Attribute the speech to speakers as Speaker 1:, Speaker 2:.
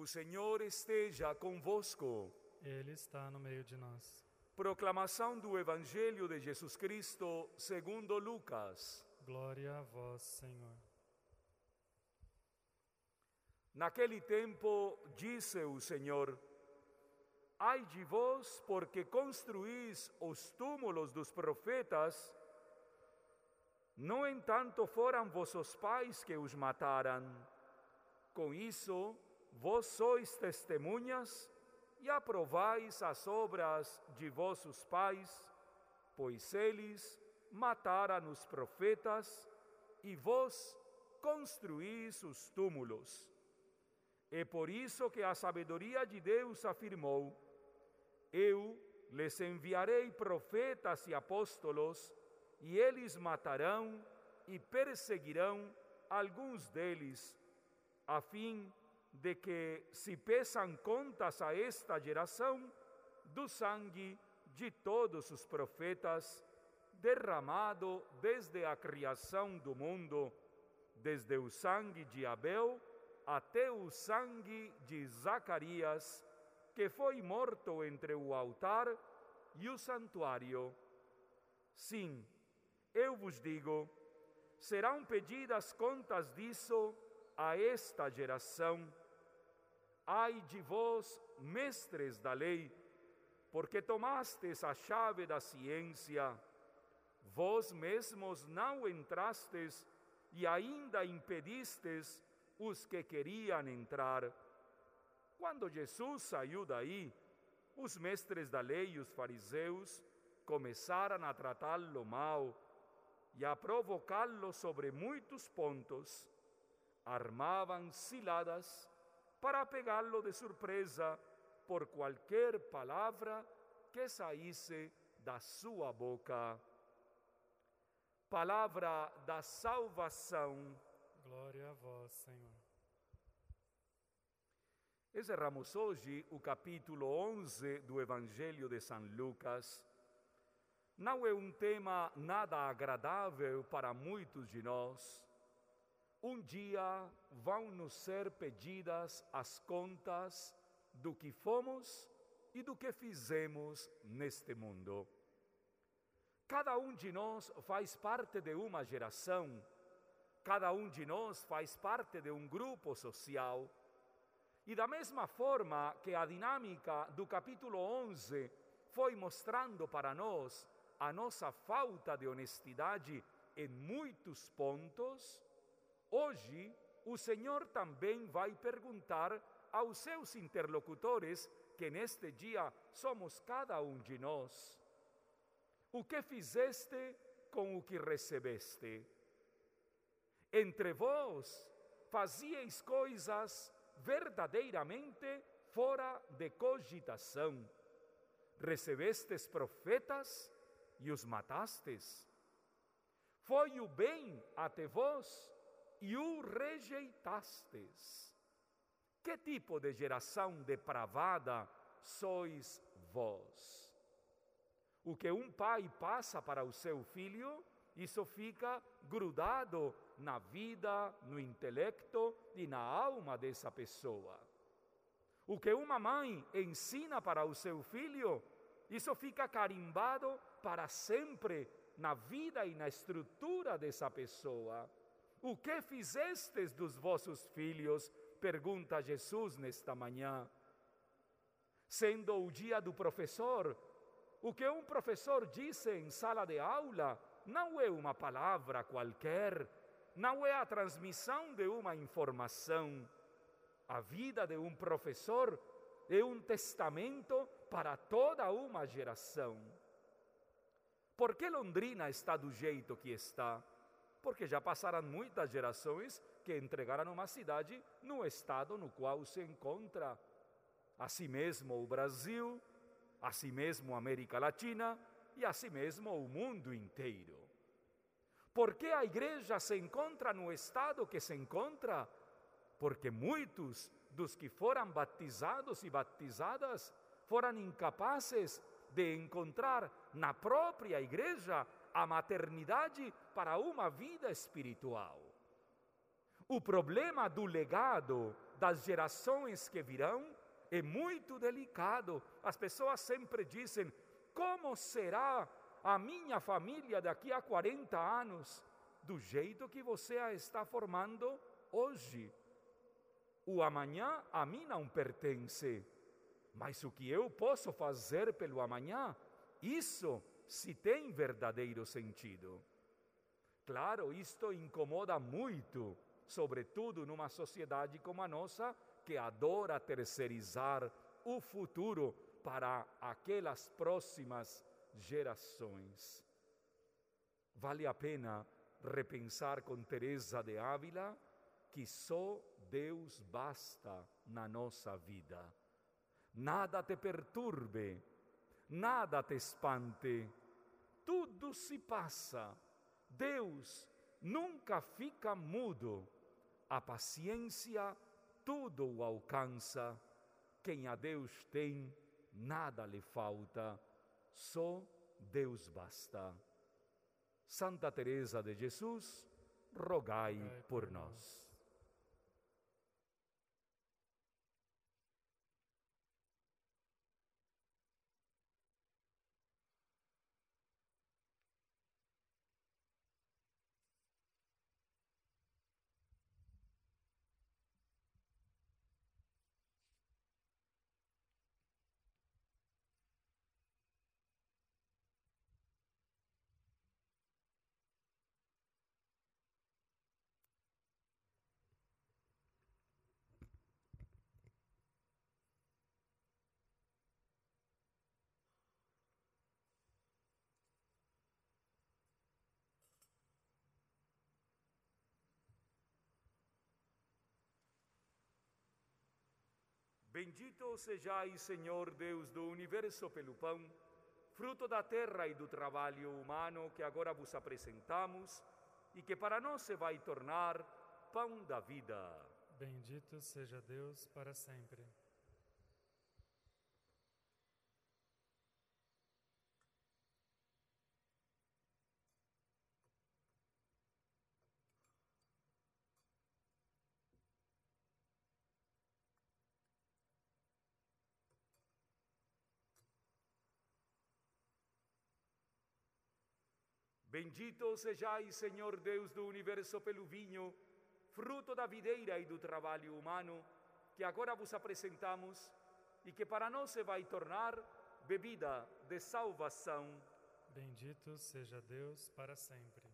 Speaker 1: O Senhor esteja convosco.
Speaker 2: Ele está no meio de nós.
Speaker 1: Proclamação do Evangelho de Jesus Cristo segundo Lucas.
Speaker 2: Glória a vós, Senhor.
Speaker 1: Naquele tempo disse o Senhor: Ai de vós, porque construís os túmulos dos profetas, no entanto foram vossos pais que os mataram. Com isso, vós sois testemunhas e aprovais as obras de vossos pais, pois eles mataram os profetas e vós construís os túmulos. É por isso que a sabedoria de Deus afirmou: Eu lhes enviarei profetas e apóstolos, e eles matarão e perseguirão alguns deles, a fim de que se peçam contas a esta geração do sangue de todos os profetas derramado desde a criação do mundo, desde o sangue de Abel até o sangue de Zacarias, que foi morto entre o altar e o santuário. Sim, eu vos digo, serão pedidas contas disso a esta geração. Ai de vós, mestres da lei, porque tomastes a chave da ciência, vós mesmos não entrastes e ainda impedistes os que queriam entrar. Quando Jesus saiu daí, os mestres da lei e os fariseus começaram a tratá-lo mal e a provocá-lo sobre muitos pontos. Armavam ciladas para pegá-lo de surpresa por qualquer palavra que saísse da sua boca. Palavra da salvação.
Speaker 2: Glória a vós, Senhor.
Speaker 1: Encerramos hoje o capítulo 11 do Evangelho de São Lucas. Não é um tema nada agradável para muitos de nós. Um dia vão nos ser pedidas as contas do que fomos e do que fizemos neste mundo. Cada um de nós faz parte de uma geração, cada um de nós faz parte de um grupo social. E da mesma forma que a dinâmica do capítulo 11 foi mostrando para nós a nossa falta de honestidade em muitos pontos, hoje o Senhor também vai perguntar aos seus interlocutores, que neste dia somos cada um de nós: O que fizeste com o que recebeste? Entre vós fazieis coisas verdadeiramente fora de cogitação. Recebestes profetas e os matastes. Foi o bem até vós e o rejeitastes. Que tipo de geração depravada sois vós? O que um pai passa para o seu filho, isso fica grudado na vida, no intelecto e na alma dessa pessoa. O que uma mãe ensina para o seu filho, isso fica carimbado para sempre na vida e na estrutura dessa pessoa. O que fizestes dos vossos filhos? Pergunta Jesus nesta manhã. Sendo o dia do professor, o que um professor disse em sala de aula não é uma palavra qualquer, não é a transmissão de uma informação. A vida de um professor é um testamento para toda uma geração. Por que Londrina está do jeito que está? Porque já passaram muitas gerações que entregaram uma cidade no estado no qual se encontra. Assim mesmo o Brasil, assim mesmo a América Latina e assim mesmo o mundo inteiro. Por que a igreja se encontra no estado que se encontra? Porque muitos dos que foram batizados e batizadas foram incapazes de encontrar na própria igreja a maternidade para uma vida espiritual. O problema do legado das gerações que virão é muito delicado. As pessoas sempre dizem: como será a minha família daqui a 40 anos? Do jeito que você a está formando hoje. O amanhã a mim não pertence, mas o que eu posso fazer pelo amanhã, isso se tem verdadeiro sentido. Claro, isto incomoda muito, sobretudo numa sociedade como a nossa, que adora terceirizar o futuro para aquelas próximas gerações. Vale a pena repensar com Teresa de Ávila que só Deus basta na nossa vida. Nada te perturbe, nada te espante, tudo se passa. Deus nunca fica mudo. A paciência tudo o alcança. Quem a Deus tem, nada lhe falta, só Deus basta. Santa Teresa de Jesus, rogai por nós. Bendito sejais, Senhor Deus do universo, pelo pão, fruto da terra e do trabalho humano que agora vos apresentamos e que para nós se vai tornar pão da vida.
Speaker 2: Bendito seja Deus para sempre.
Speaker 1: Bendito sejais, Senhor Deus do universo, pelo vinho, fruto da videira e do trabalho humano, que agora vos apresentamos e que para nós se vai tornar bebida de salvação.
Speaker 2: Bendito seja Deus para sempre.